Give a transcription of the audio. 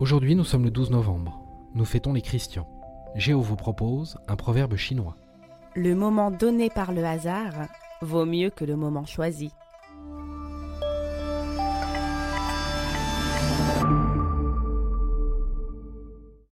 Aujourd'hui, nous sommes le 12 novembre. Nous fêtons les chrétiens. Géo vous propose un proverbe chinois. Le moment donné par le hasard vaut mieux que le moment choisi.